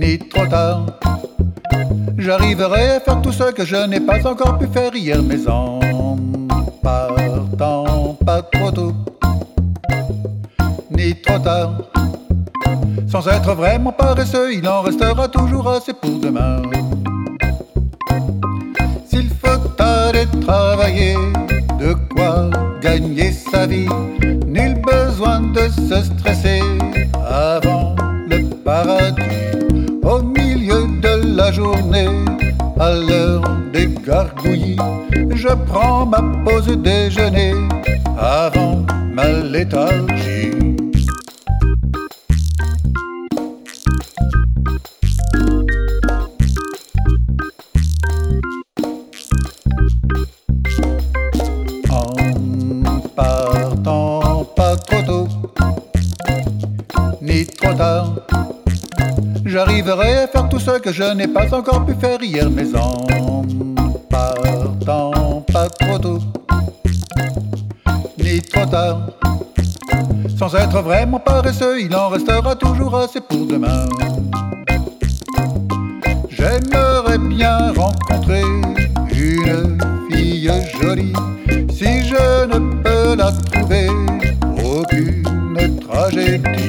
ni trop tard. J'arriverai à faire tout ce que je n'ai pas encore pu faire hier, mais en partant pas trop tôt, ni trop tard. Sans être vraiment paresseux, il en restera toujours assez pour demain. S'il faut aller travailler, de quoi gagner sa vie, nul besoin de se stresser à l'heure des gargouillis, je prends ma pause déjeuner avant ma léthargie. En partant pas trop tôt, ni trop tard, j'arriverai à faire tout ce que je n'ai pas encore pu faire hier, mais en partant pas trop tôt, ni trop tard. Sans être vraiment paresseux, il en restera toujours assez pour demain. J'aimerais bien rencontrer une fille jolie. Si je ne peux la trouver, aucune tragédie.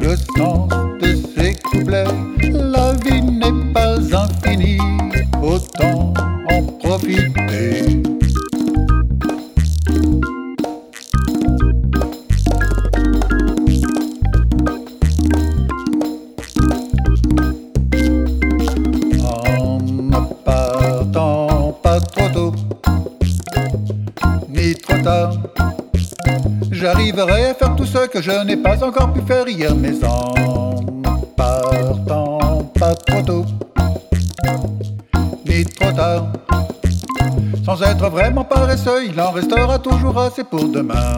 Le sens de ces couplets, la vie n'est pas infinie, autant en profiter. Partant pas trop tôt, ni trop tard, j'arriverai à faire tout ce que je n'ai pas encore pu faire hier, mais en partant pas trop tôt, ni trop tard. Sans être vraiment paresseux, il en restera toujours assez pour demain.